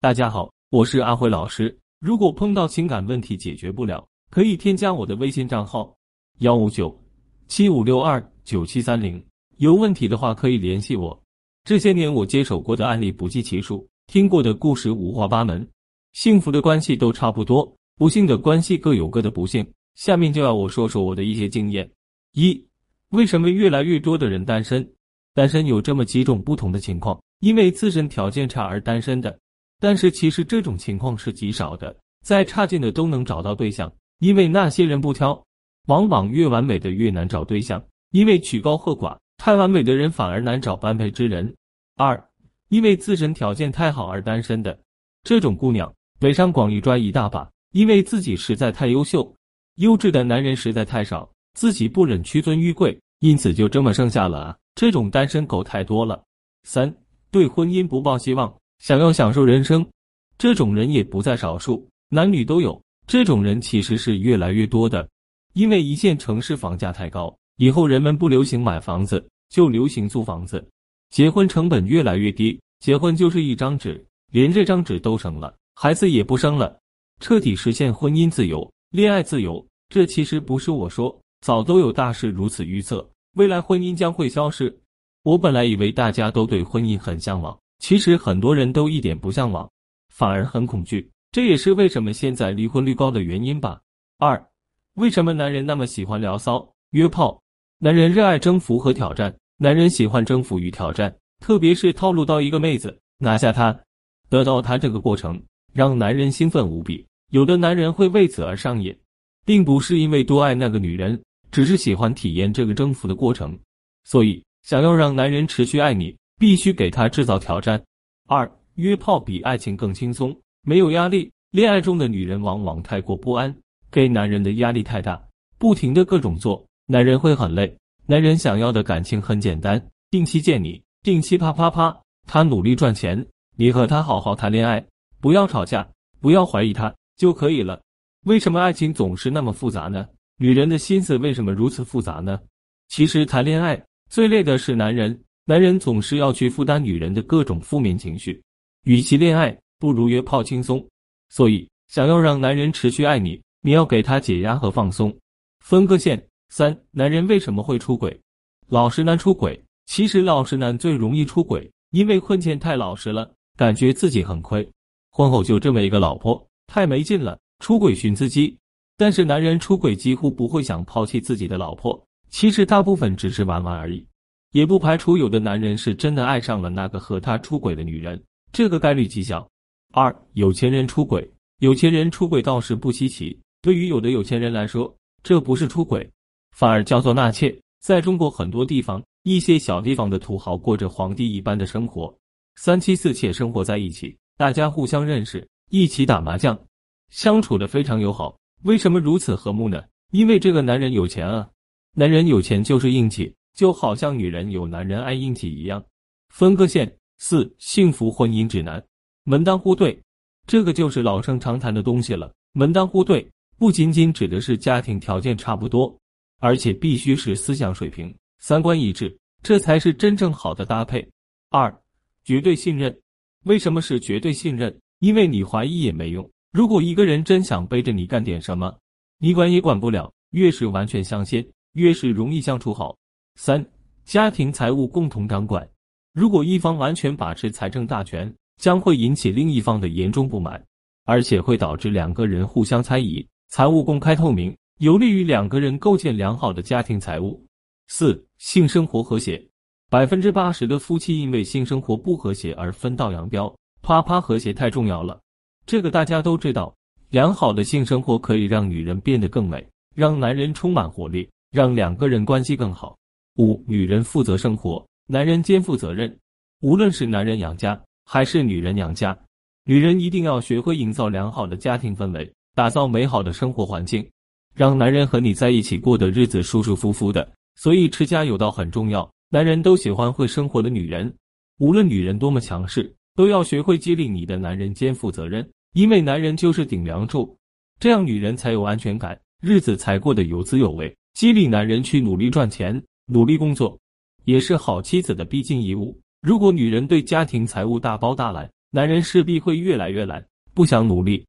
大家好，我是阿辉老师。如果碰到情感问题解决不了，可以添加我的微信账号幺五九七五六二九七三零。有问题的话可以联系我。这些年我接手过的案例不计其数，听过的故事五花八门，幸福的关系都差不多，不幸的关系各有各的不幸。下面就要我说说我的一些经验。一，为什么越来越多的人单身？单身有这么几种不同的情况。因为自身条件差而单身的，但是其实这种情况是极少的，再差劲的都能找到对象。因为那些人不挑，往往越完美的越难找对象，因为曲高和寡，太完美的人反而难找般配之人。二，因为自身条件太好而单身的这种姑娘，北上广一抓一大把，因为自己实在太优秀，优质的男人实在太少，自己不忍屈尊于贵，因此就这么剩下了啊。这种单身狗太多了。三。对婚姻不抱希望，想要享受人生，这种人也不在少数，男女都有。这种人其实是越来越多的，因为一线城市房价太高，以后人们不流行买房子，就流行租房子。结婚成本越来越低，结婚就是一张纸，连这张纸都省了，孩子也不生了，彻底实现婚姻自由、恋爱自由。这其实不是我说，早都有大师如此预测，未来婚姻将会消失。我本来以为大家都对婚姻很向往，其实很多人都一点不向往，反而很恐惧。这也是为什么现在离婚率高的原因吧。二，为什么男人那么喜欢聊骚、约炮？男人热爱征服和挑战，男人喜欢征服与挑战，特别是套路到一个妹子，拿下她，得到她这个过程，让男人兴奋无比。有的男人会为此而上瘾，并不是因为多爱那个女人，只是喜欢体验这个征服的过程，所以。想要让男人持续爱你，必须给他制造挑战。二，约炮比爱情更轻松，没有压力。恋爱中的女人往往太过不安，给男人的压力太大，不停的各种做，男人会很累。男人想要的感情很简单，定期见你，定期啪啪啪，他努力赚钱，你和他好好谈恋爱，不要吵架，不要怀疑他就可以了。为什么爱情总是那么复杂呢？女人的心思为什么如此复杂呢？其实谈恋爱。最累的是男人，男人总是要去负担女人的各种负面情绪。与其恋爱，不如约炮轻松。所以，想要让男人持续爱你，你要给他解压和放松。分个线。三，男人为什么会出轨？老实男出轨，其实老实男最容易出轨，因为婚前太老实了，感觉自己很亏，婚后就这么一个老婆，太没劲了，出轨寻刺激。但是男人出轨几乎不会想抛弃自己的老婆。其实大部分只是玩玩而已，也不排除有的男人是真的爱上了那个和他出轨的女人，这个概率极小。二有钱人出轨，有钱人出轨倒是不稀奇，对于有的有钱人来说，这不是出轨，反而叫做纳妾。在中国很多地方，一些小地方的土豪过着皇帝一般的生活，三妻四妾生活在一起，大家互相认识，一起打麻将，相处的非常友好。为什么如此和睦呢？因为这个男人有钱啊。男人有钱就是硬气，就好像女人有男人爱硬气一样。分个线。四幸福婚姻指南，门当户对，这个就是老生常谈的东西了。门当户对不仅仅指的是家庭条件差不多，而且必须是思想水平、三观一致，这才是真正好的搭配。二绝对信任，为什么是绝对信任？因为你怀疑也没用。如果一个人真想背着你干点什么，你管也管不了。越是完全相信。越是容易相处好。三、家庭财务共同掌管。如果一方完全把持财政大权，将会引起另一方的严重不满，而且会导致两个人互相猜疑。财务公开透明，有利于两个人构建良好的家庭财务。四、性生活和谐。百分之八十的夫妻因为性生活不和谐而分道扬镳。啪啪，和谐太重要了，这个大家都知道。良好的性生活可以让女人变得更美，让男人充满活力。让两个人关系更好。五，女人负责生活，男人肩负责任。无论是男人养家还是女人养家，女人一定要学会营造良好的家庭氛围，打造美好的生活环境，让男人和你在一起过的日子舒舒服服的。所以持家有道很重要。男人都喜欢会生活的女人，无论女人多么强势，都要学会激励你的男人肩负责任，因为男人就是顶梁柱，这样女人才有安全感，日子才过得有滋有味。激励男人去努力赚钱、努力工作，也是好妻子的必经义务。如果女人对家庭财务大包大揽，男人势必会越来越懒，不想努力。